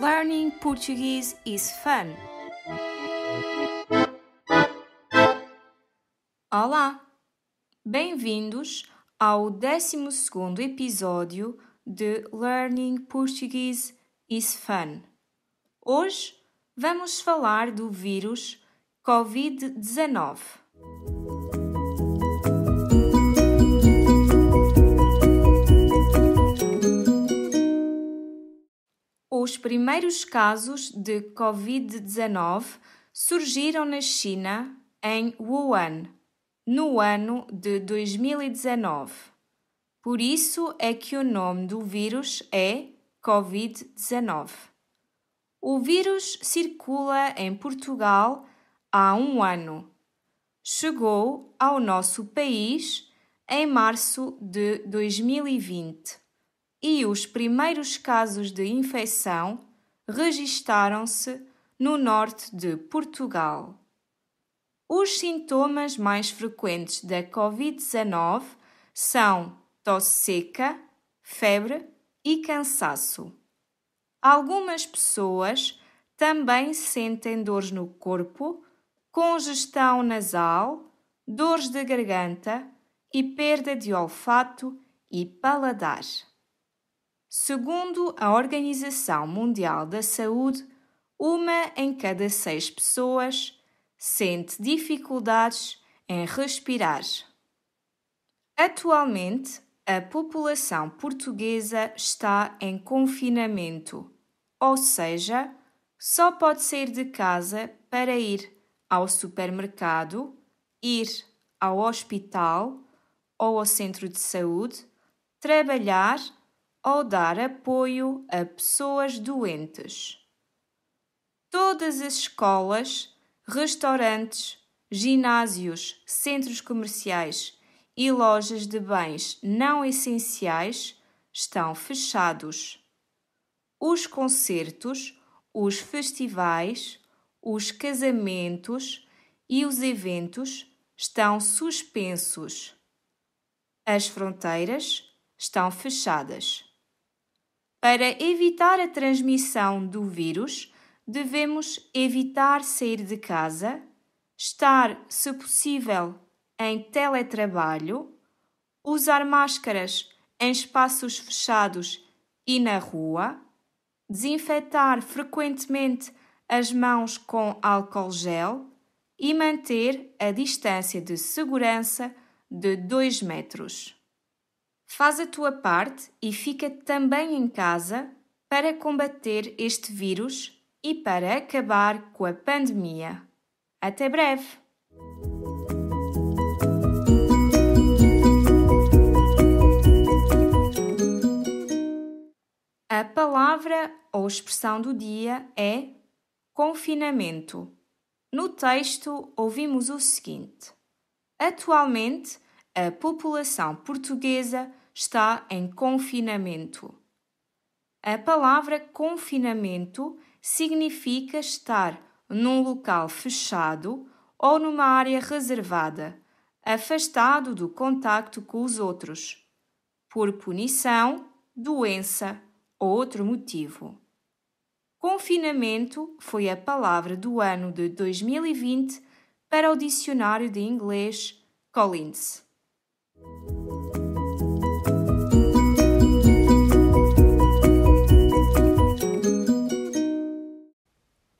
Learning Portuguese is fun. Olá! Bem-vindos ao 12 episódio de Learning Portuguese is Fun. Hoje vamos falar do vírus Covid-19. Os primeiros casos de Covid-19 surgiram na China em Wuhan, no ano de 2019. Por isso é que o nome do vírus é Covid-19. O vírus circula em Portugal há um ano. Chegou ao nosso país em março de 2020 e os primeiros casos de infecção registaram-se no norte de Portugal. Os sintomas mais frequentes da Covid-19 são tosse seca, febre e cansaço. Algumas pessoas também sentem dores no corpo, congestão nasal, dores de garganta e perda de olfato e paladar. Segundo a Organização Mundial da Saúde, uma em cada seis pessoas sente dificuldades em respirar. Atualmente, a população portuguesa está em confinamento, ou seja, só pode sair de casa para ir ao supermercado, ir ao hospital ou ao centro de saúde, trabalhar ou dar apoio a pessoas doentes. Todas as escolas, restaurantes, ginásios, centros comerciais e lojas de bens não essenciais estão fechados. Os concertos, os festivais, os casamentos e os eventos estão suspensos. As fronteiras estão fechadas. Para evitar a transmissão do vírus, devemos evitar sair de casa, estar, se possível, em teletrabalho, usar máscaras em espaços fechados e na rua, desinfetar frequentemente as mãos com álcool gel e manter a distância de segurança de 2 metros. Faz a tua parte e fica também em casa para combater este vírus e para acabar com a pandemia. Até breve! A palavra ou expressão do dia é confinamento. No texto, ouvimos o seguinte: Atualmente, a população portuguesa está em confinamento. A palavra confinamento significa estar num local fechado ou numa área reservada, afastado do contacto com os outros, por punição, doença ou outro motivo. Confinamento foi a palavra do ano de 2020 para o dicionário de inglês Collins.